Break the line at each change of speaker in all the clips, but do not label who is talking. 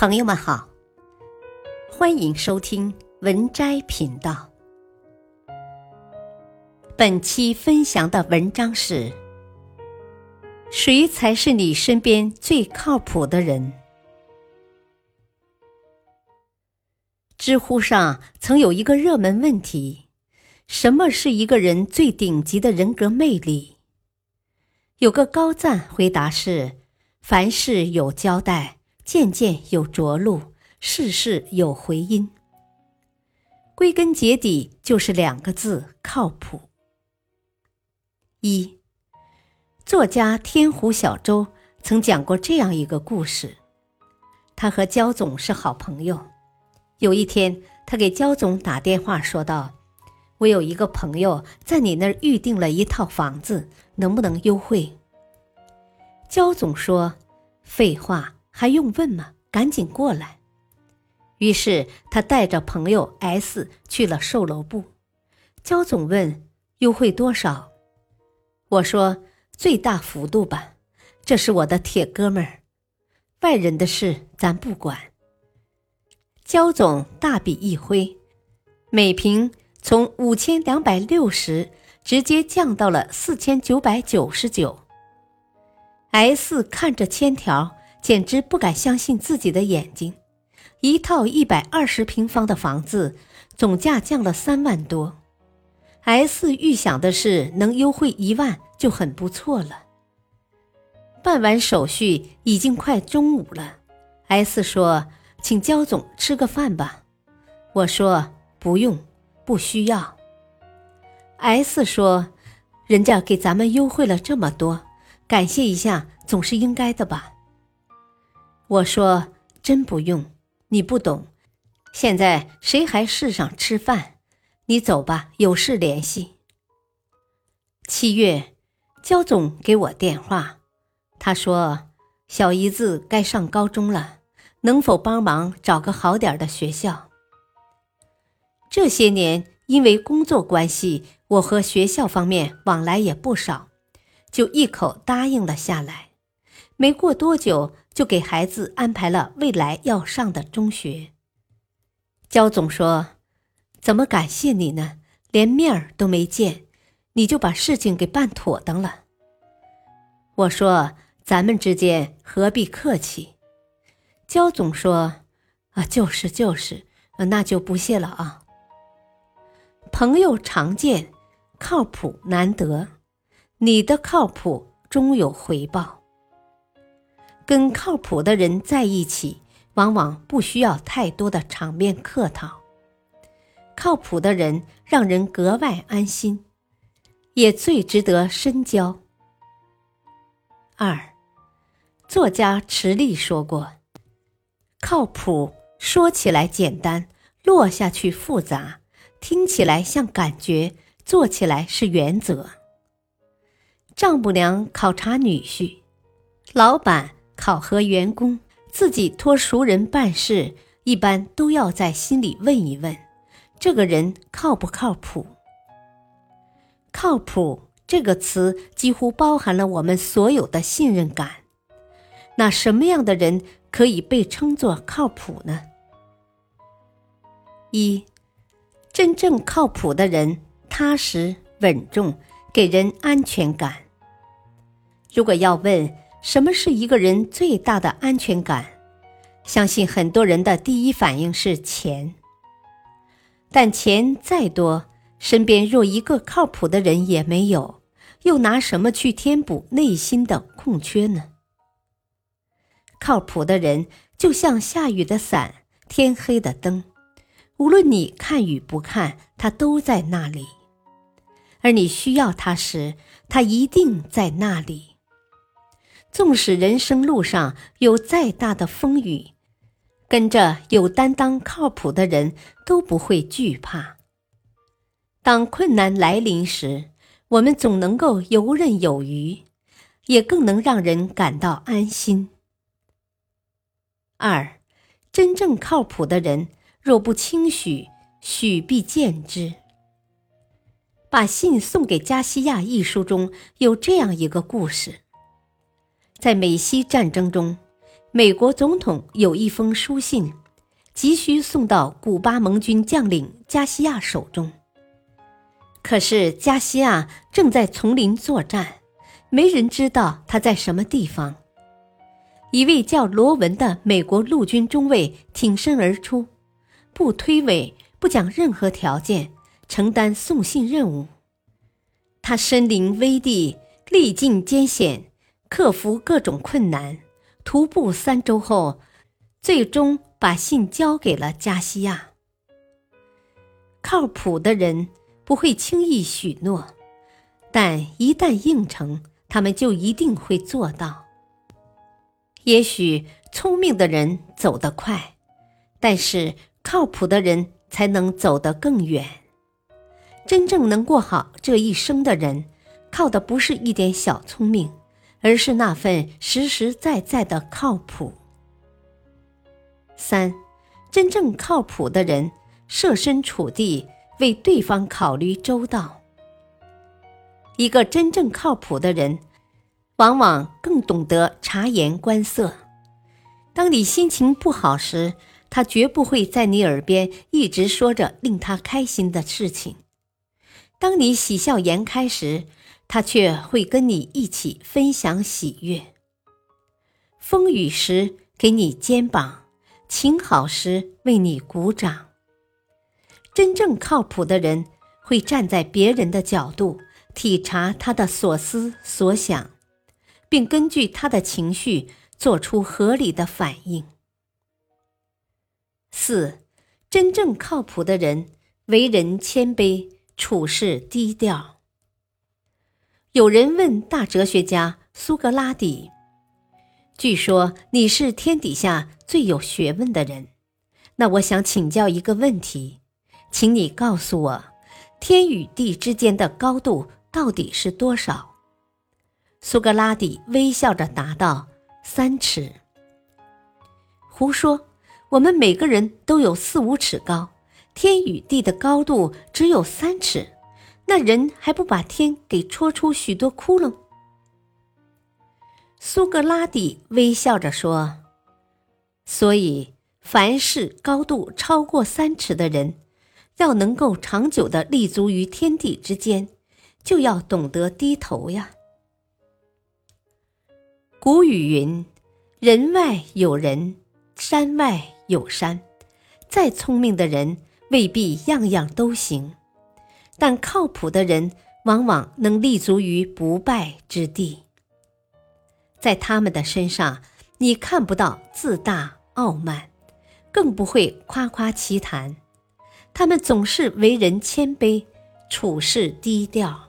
朋友们好，欢迎收听文摘频道。本期分享的文章是：谁才是你身边最靠谱的人？知乎上曾有一个热门问题：什么是一个人最顶级的人格魅力？有个高赞回答是：凡事有交代。件件有着陆，事事有回音。归根结底就是两个字：靠谱。一作家天湖小周曾讲过这样一个故事：他和焦总是好朋友。有一天，他给焦总打电话说道：“我有一个朋友在你那儿预定了一套房子，能不能优惠？”焦总说：“废话。”还用问吗？赶紧过来！于是他带着朋友 S 去了售楼部。焦总问：“优惠多少？”我说：“最大幅度吧，这是我的铁哥们儿，外人的事咱不管。”焦总大笔一挥，每平从五千两百六十直接降到了四千九百九十九。S 看着签条。简直不敢相信自己的眼睛，一套一百二十平方的房子，总价降了三万多。S 预想的是能优惠一万就很不错了。办完手续已经快中午了，S 说：“请焦总吃个饭吧。”我说：“不用，不需要。”S 说：“人家给咱们优惠了这么多，感谢一下总是应该的吧。”我说：“真不用，你不懂。现在谁还世上吃饭？你走吧，有事联系。”七月，焦总给我电话，他说：“小姨子该上高中了，能否帮忙找个好点的学校？”这些年因为工作关系，我和学校方面往来也不少，就一口答应了下来。没过多久。就给孩子安排了未来要上的中学。焦总说：“怎么感谢你呢？连面儿都没见，你就把事情给办妥当了。”我说：“咱们之间何必客气？”焦总说：“啊，就是就是，那就不谢了啊。朋友常见，靠谱难得，你的靠谱终有回报。”跟靠谱的人在一起，往往不需要太多的场面客套。靠谱的人让人格外安心，也最值得深交。二，作家池莉说过：“靠谱说起来简单，落下去复杂；听起来像感觉，做起来是原则。”丈母娘考察女婿，老板。考核员工，自己托熟人办事，一般都要在心里问一问：这个人靠不靠谱？靠谱这个词几乎包含了我们所有的信任感。那什么样的人可以被称作靠谱呢？一，真正靠谱的人，踏实稳重，给人安全感。如果要问，什么是一个人最大的安全感？相信很多人的第一反应是钱。但钱再多，身边若一个靠谱的人也没有，又拿什么去填补内心的空缺呢？靠谱的人就像下雨的伞，天黑的灯，无论你看与不看，他都在那里。而你需要他时，他一定在那里。纵使人生路上有再大的风雨，跟着有担当、靠谱的人都不会惧怕。当困难来临时，我们总能够游刃有余，也更能让人感到安心。二，真正靠谱的人，若不轻许，许必见之。把信送给加西亚一书中有这样一个故事。在美西战争中，美国总统有一封书信，急需送到古巴盟军将领加西亚手中。可是加西亚正在丛林作战，没人知道他在什么地方。一位叫罗文的美国陆军中尉挺身而出，不推诿，不讲任何条件，承担送信任务。他身临危地，历尽艰险，克服各种困难，徒步三周后，最终把信交给了加西亚。靠谱的人。不会轻易许诺，但一旦应承，他们就一定会做到。也许聪明的人走得快，但是靠谱的人才能走得更远。真正能过好这一生的人，靠的不是一点小聪明，而是那份实实在在的靠谱。三，真正靠谱的人，设身处地。为对方考虑周到。一个真正靠谱的人，往往更懂得察言观色。当你心情不好时，他绝不会在你耳边一直说着令他开心的事情；当你喜笑颜开时，他却会跟你一起分享喜悦。风雨时给你肩膀，晴好时为你鼓掌。真正靠谱的人会站在别人的角度体察他的所思所想，并根据他的情绪做出合理的反应。四，真正靠谱的人为人谦卑，处事低调。有人问大哲学家苏格拉底：“据说你是天底下最有学问的人，那我想请教一个问题。”请你告诉我，天与地之间的高度到底是多少？苏格拉底微笑着答道：“三尺。”胡说！我们每个人都有四五尺高，天与地的高度只有三尺，那人还不把天给戳出许多窟窿？苏格拉底微笑着说：“所以，凡是高度超过三尺的人。”要能够长久的立足于天地之间，就要懂得低头呀。古语云：“人外有人，山外有山。”再聪明的人未必样样都行，但靠谱的人往往能立足于不败之地。在他们的身上，你看不到自大傲慢，更不会夸夸其谈。他们总是为人谦卑，处事低调。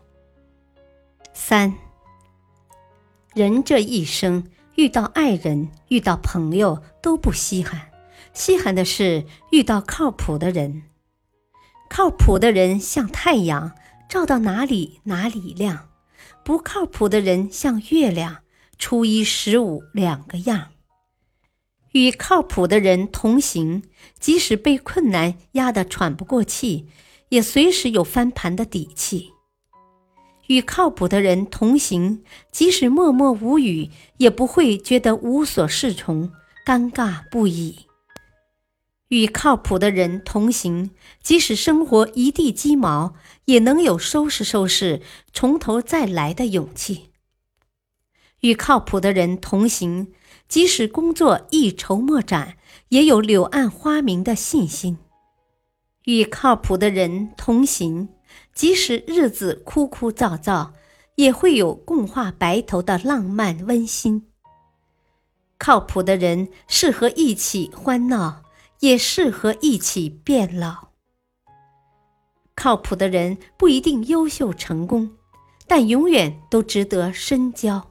三，人这一生遇到爱人、遇到朋友都不稀罕，稀罕的是遇到靠谱的人。靠谱的人像太阳，照到哪里哪里亮；不靠谱的人像月亮，初一十五两个样。与靠谱的人同行，即使被困难压得喘不过气，也随时有翻盘的底气；与靠谱的人同行，即使默默无语，也不会觉得无所适从、尴尬不已；与靠谱的人同行，即使生活一地鸡毛，也能有收拾收拾、从头再来的勇气；与靠谱的人同行。即使工作一筹莫展，也有柳暗花明的信心；与靠谱的人同行，即使日子枯枯燥燥，也会有共话白头的浪漫温馨。靠谱的人适合一起欢闹，也适合一起变老。靠谱的人不一定优秀成功，但永远都值得深交。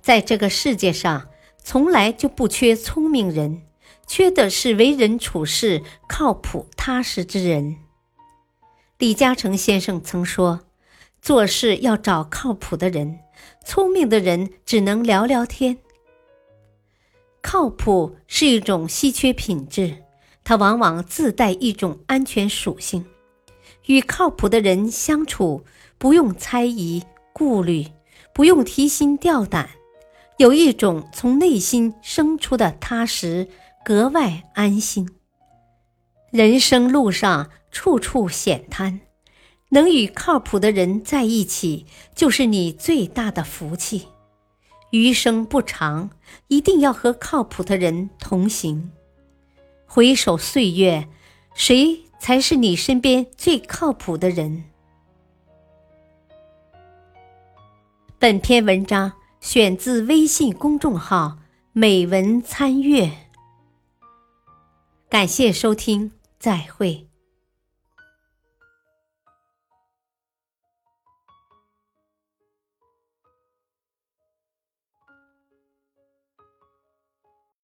在这个世界上，从来就不缺聪明人，缺的是为人处事靠谱踏实之人。李嘉诚先生曾说：“做事要找靠谱的人，聪明的人只能聊聊天。”靠谱是一种稀缺品质，它往往自带一种安全属性。与靠谱的人相处，不用猜疑、顾虑，不用提心吊胆。有一种从内心生出的踏实，格外安心。人生路上处处险滩，能与靠谱的人在一起，就是你最大的福气。余生不长，一定要和靠谱的人同行。回首岁月，谁才是你身边最靠谱的人？本篇文章选自微信公众号“美文参阅”，感谢收听，再会。